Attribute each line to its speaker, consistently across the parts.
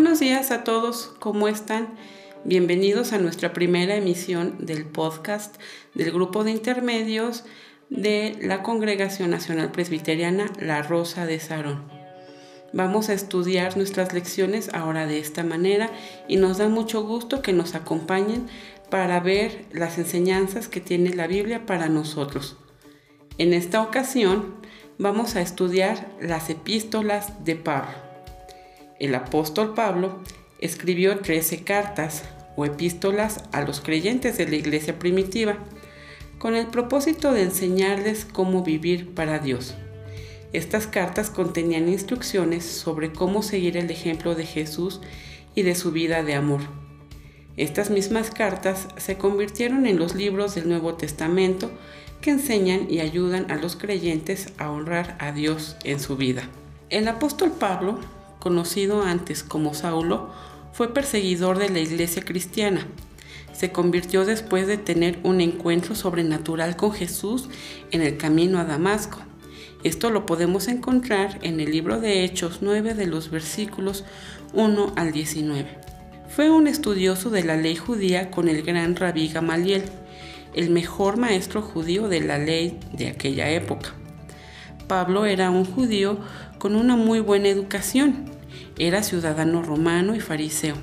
Speaker 1: Buenos días a todos, ¿cómo están? Bienvenidos a nuestra primera emisión del podcast del grupo de intermedios de la Congregación Nacional Presbiteriana La Rosa de Sarón. Vamos a estudiar nuestras lecciones ahora de esta manera y nos da mucho gusto que nos acompañen para ver las enseñanzas que tiene la Biblia para nosotros. En esta ocasión vamos a estudiar las epístolas de Pablo. El apóstol Pablo escribió 13 cartas o epístolas a los creyentes de la iglesia primitiva con el propósito de enseñarles cómo vivir para Dios. Estas cartas contenían instrucciones sobre cómo seguir el ejemplo de Jesús y de su vida de amor. Estas mismas cartas se convirtieron en los libros del Nuevo Testamento que enseñan y ayudan a los creyentes a honrar a Dios en su vida. El apóstol Pablo conocido antes como Saulo, fue perseguidor de la iglesia cristiana. Se convirtió después de tener un encuentro sobrenatural con Jesús en el camino a Damasco. Esto lo podemos encontrar en el libro de Hechos 9 de los versículos 1 al 19. Fue un estudioso de la ley judía con el gran rabí Gamaliel, el mejor maestro judío de la ley de aquella época. Pablo era un judío con una muy buena educación. Era ciudadano romano y fariseo,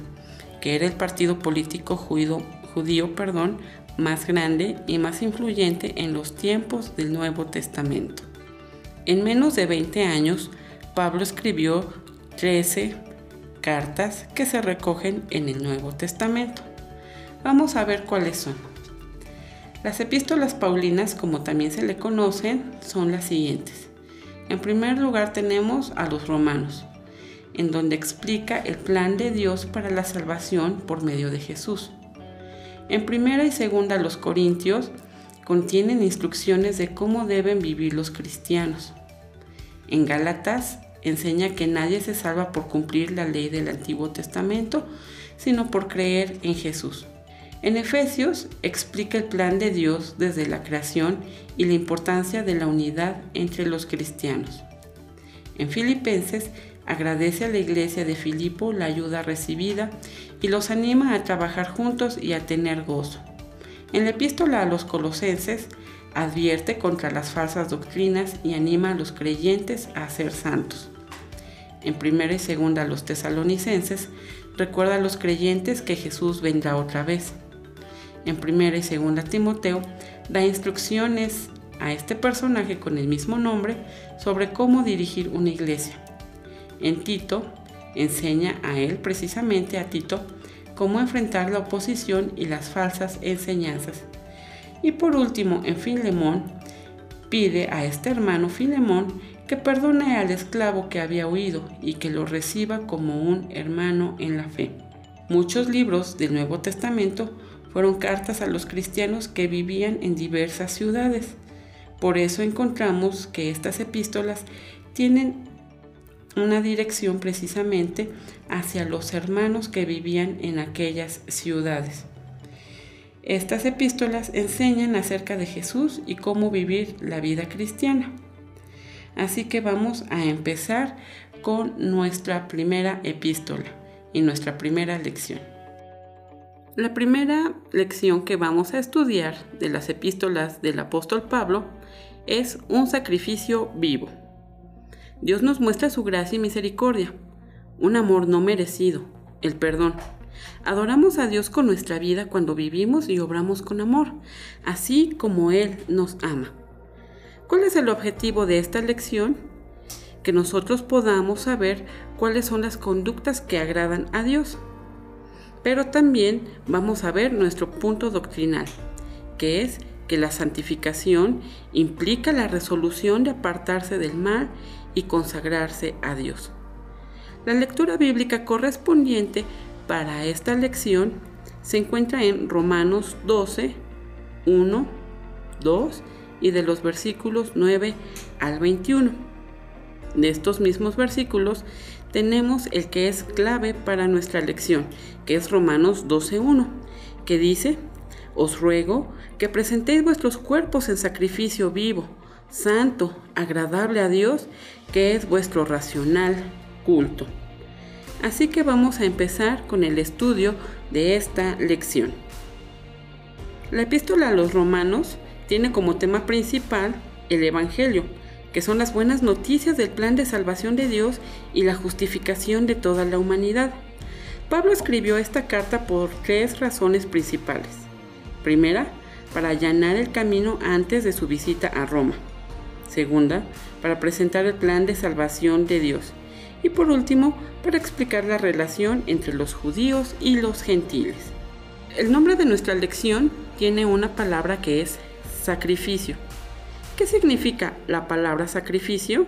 Speaker 1: que era el partido político judío, judío perdón, más grande y más influyente en los tiempos del Nuevo Testamento. En menos de 20 años, Pablo escribió 13 cartas que se recogen en el Nuevo Testamento. Vamos a ver cuáles son. Las epístolas paulinas, como también se le conocen, son las siguientes. En primer lugar tenemos a los romanos, en donde explica el plan de Dios para la salvación por medio de Jesús. En primera y segunda los corintios contienen instrucciones de cómo deben vivir los cristianos. En Gálatas enseña que nadie se salva por cumplir la ley del Antiguo Testamento, sino por creer en Jesús. En Efesios explica el plan de Dios desde la creación y la importancia de la unidad entre los cristianos. En Filipenses agradece a la iglesia de Filipo la ayuda recibida y los anima a trabajar juntos y a tener gozo. En la epístola a los colosenses advierte contra las falsas doctrinas y anima a los creyentes a ser santos. En primera y segunda a los tesalonicenses recuerda a los creyentes que Jesús vendrá otra vez en primera y segunda Timoteo, da instrucciones a este personaje con el mismo nombre sobre cómo dirigir una iglesia. En Tito, enseña a él precisamente a Tito cómo enfrentar la oposición y las falsas enseñanzas. Y por último, en Filemón, pide a este hermano Filemón que perdone al esclavo que había huido y que lo reciba como un hermano en la fe. Muchos libros del Nuevo Testamento fueron cartas a los cristianos que vivían en diversas ciudades. Por eso encontramos que estas epístolas tienen una dirección precisamente hacia los hermanos que vivían en aquellas ciudades. Estas epístolas enseñan acerca de Jesús y cómo vivir la vida cristiana. Así que vamos a empezar con nuestra primera epístola y nuestra primera lección. La primera lección que vamos a estudiar de las epístolas del apóstol Pablo es un sacrificio vivo. Dios nos muestra su gracia y misericordia, un amor no merecido, el perdón. Adoramos a Dios con nuestra vida cuando vivimos y obramos con amor, así como Él nos ama. ¿Cuál es el objetivo de esta lección? Que nosotros podamos saber cuáles son las conductas que agradan a Dios pero también vamos a ver nuestro punto doctrinal, que es que la santificación implica la resolución de apartarse del mal y consagrarse a Dios. La lectura bíblica correspondiente para esta lección se encuentra en Romanos 12, 1, 2 y de los versículos 9 al 21. De estos mismos versículos tenemos el que es clave para nuestra lección, que es Romanos 12.1, que dice, os ruego que presentéis vuestros cuerpos en sacrificio vivo, santo, agradable a Dios, que es vuestro racional culto. Así que vamos a empezar con el estudio de esta lección. La epístola a los romanos tiene como tema principal el Evangelio, que son las buenas noticias del plan de salvación de Dios y la justificación de toda la humanidad. Pablo escribió esta carta por tres razones principales. Primera, para allanar el camino antes de su visita a Roma. Segunda, para presentar el plan de salvación de Dios. Y por último, para explicar la relación entre los judíos y los gentiles. El nombre de nuestra lección tiene una palabra que es sacrificio. ¿Qué significa la palabra sacrificio?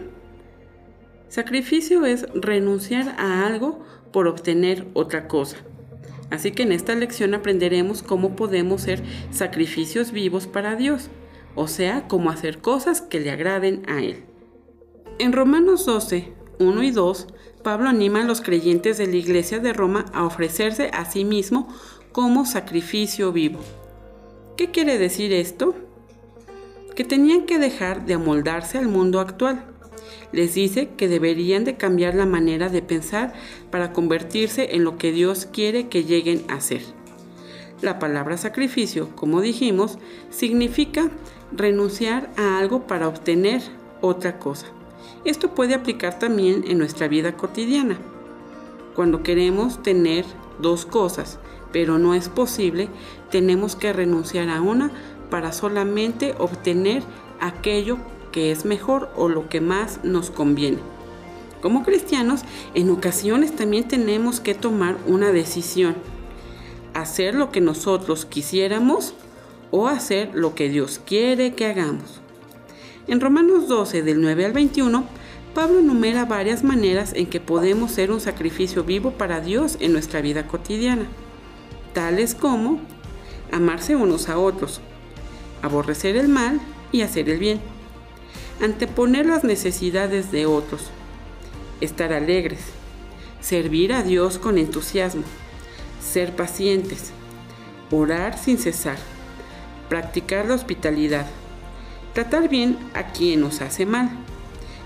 Speaker 1: Sacrificio es renunciar a algo por obtener otra cosa. Así que en esta lección aprenderemos cómo podemos ser sacrificios vivos para Dios, o sea, cómo hacer cosas que le agraden a Él. En Romanos 12, 1 y 2, Pablo anima a los creyentes de la iglesia de Roma a ofrecerse a sí mismo como sacrificio vivo. ¿Qué quiere decir esto? que tenían que dejar de amoldarse al mundo actual. Les dice que deberían de cambiar la manera de pensar para convertirse en lo que Dios quiere que lleguen a ser. La palabra sacrificio, como dijimos, significa renunciar a algo para obtener otra cosa. Esto puede aplicar también en nuestra vida cotidiana. Cuando queremos tener dos cosas, pero no es posible, tenemos que renunciar a una para solamente obtener aquello que es mejor o lo que más nos conviene. Como cristianos, en ocasiones también tenemos que tomar una decisión. Hacer lo que nosotros quisiéramos o hacer lo que Dios quiere que hagamos. En Romanos 12 del 9 al 21, Pablo enumera varias maneras en que podemos ser un sacrificio vivo para Dios en nuestra vida cotidiana, tales como amarse unos a otros, aborrecer el mal y hacer el bien, anteponer las necesidades de otros, estar alegres, servir a Dios con entusiasmo, ser pacientes, orar sin cesar, practicar la hospitalidad, tratar bien a quien nos hace mal,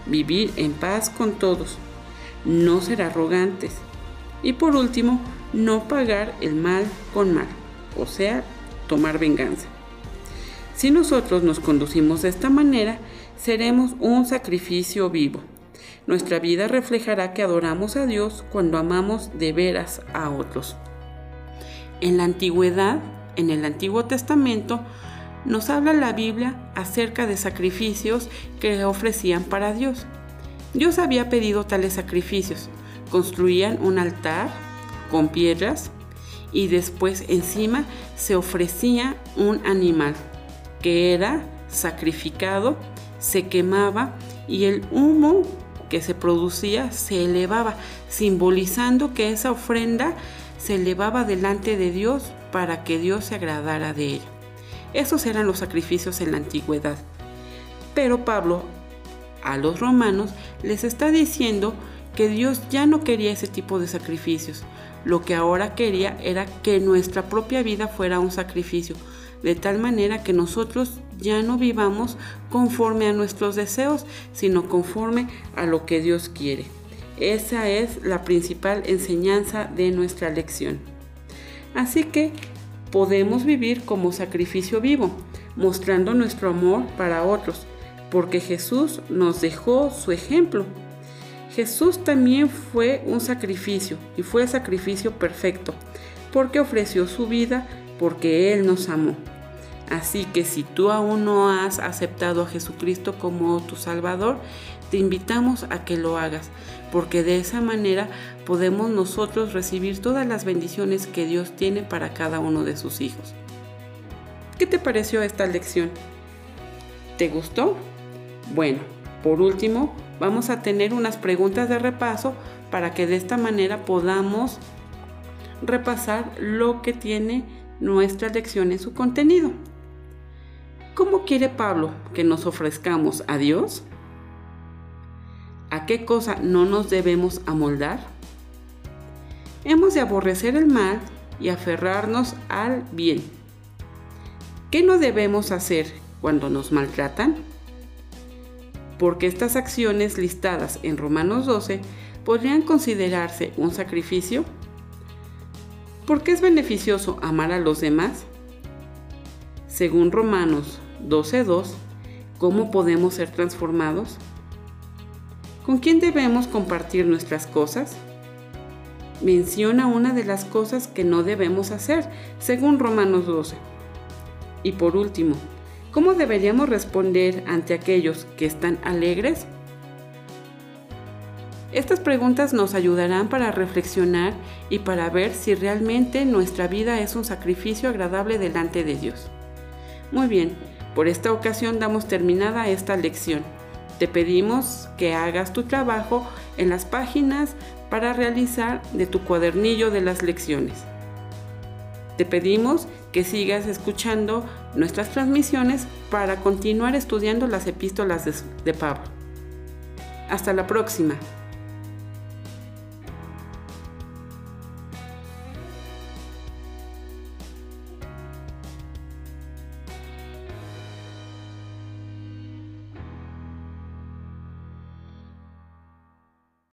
Speaker 1: vivir en paz con todos, no ser arrogantes y por último, no pagar el mal con mal, o sea, tomar venganza. Si nosotros nos conducimos de esta manera, seremos un sacrificio vivo. Nuestra vida reflejará que adoramos a Dios cuando amamos de veras a otros. En la antigüedad, en el Antiguo Testamento, nos habla la Biblia acerca de sacrificios que ofrecían para Dios. Dios había pedido tales sacrificios. Construían un altar con piedras y después encima se ofrecía un animal que era sacrificado, se quemaba y el humo que se producía se elevaba, simbolizando que esa ofrenda se elevaba delante de Dios para que Dios se agradara de ella. Esos eran los sacrificios en la antigüedad. Pero Pablo a los romanos les está diciendo que Dios ya no quería ese tipo de sacrificios. Lo que ahora quería era que nuestra propia vida fuera un sacrificio, de tal manera que nosotros ya no vivamos conforme a nuestros deseos, sino conforme a lo que Dios quiere. Esa es la principal enseñanza de nuestra lección. Así que podemos vivir como sacrificio vivo, mostrando nuestro amor para otros, porque Jesús nos dejó su ejemplo. Jesús también fue un sacrificio y fue sacrificio perfecto, porque ofreció su vida porque Él nos amó. Así que si tú aún no has aceptado a Jesucristo como tu Salvador, te invitamos a que lo hagas, porque de esa manera podemos nosotros recibir todas las bendiciones que Dios tiene para cada uno de sus hijos. ¿Qué te pareció esta lección? ¿Te gustó? Bueno, por último, vamos a tener unas preguntas de repaso para que de esta manera podamos repasar lo que tiene nuestra lección en su contenido. ¿Cómo quiere Pablo que nos ofrezcamos a Dios? ¿A qué cosa no nos debemos amoldar? Hemos de aborrecer el mal y aferrarnos al bien. ¿Qué no debemos hacer cuando nos maltratan? porque estas acciones listadas en Romanos 12 podrían considerarse un sacrificio? ¿Por qué es beneficioso amar a los demás? Según Romanos 12.2, ¿cómo podemos ser transformados? ¿Con quién debemos compartir nuestras cosas? Menciona una de las cosas que no debemos hacer, según Romanos 12. Y por último, ¿cómo deberíamos responder ante aquellos que están alegres? Estas preguntas nos ayudarán para reflexionar y para ver si realmente nuestra vida es un sacrificio agradable delante de Dios. Muy bien, por esta ocasión damos terminada esta lección. Te pedimos que hagas tu trabajo en las páginas para realizar de tu cuadernillo de las lecciones. Te pedimos que sigas escuchando nuestras transmisiones para continuar estudiando las epístolas de, Pablo. Hasta la próxima.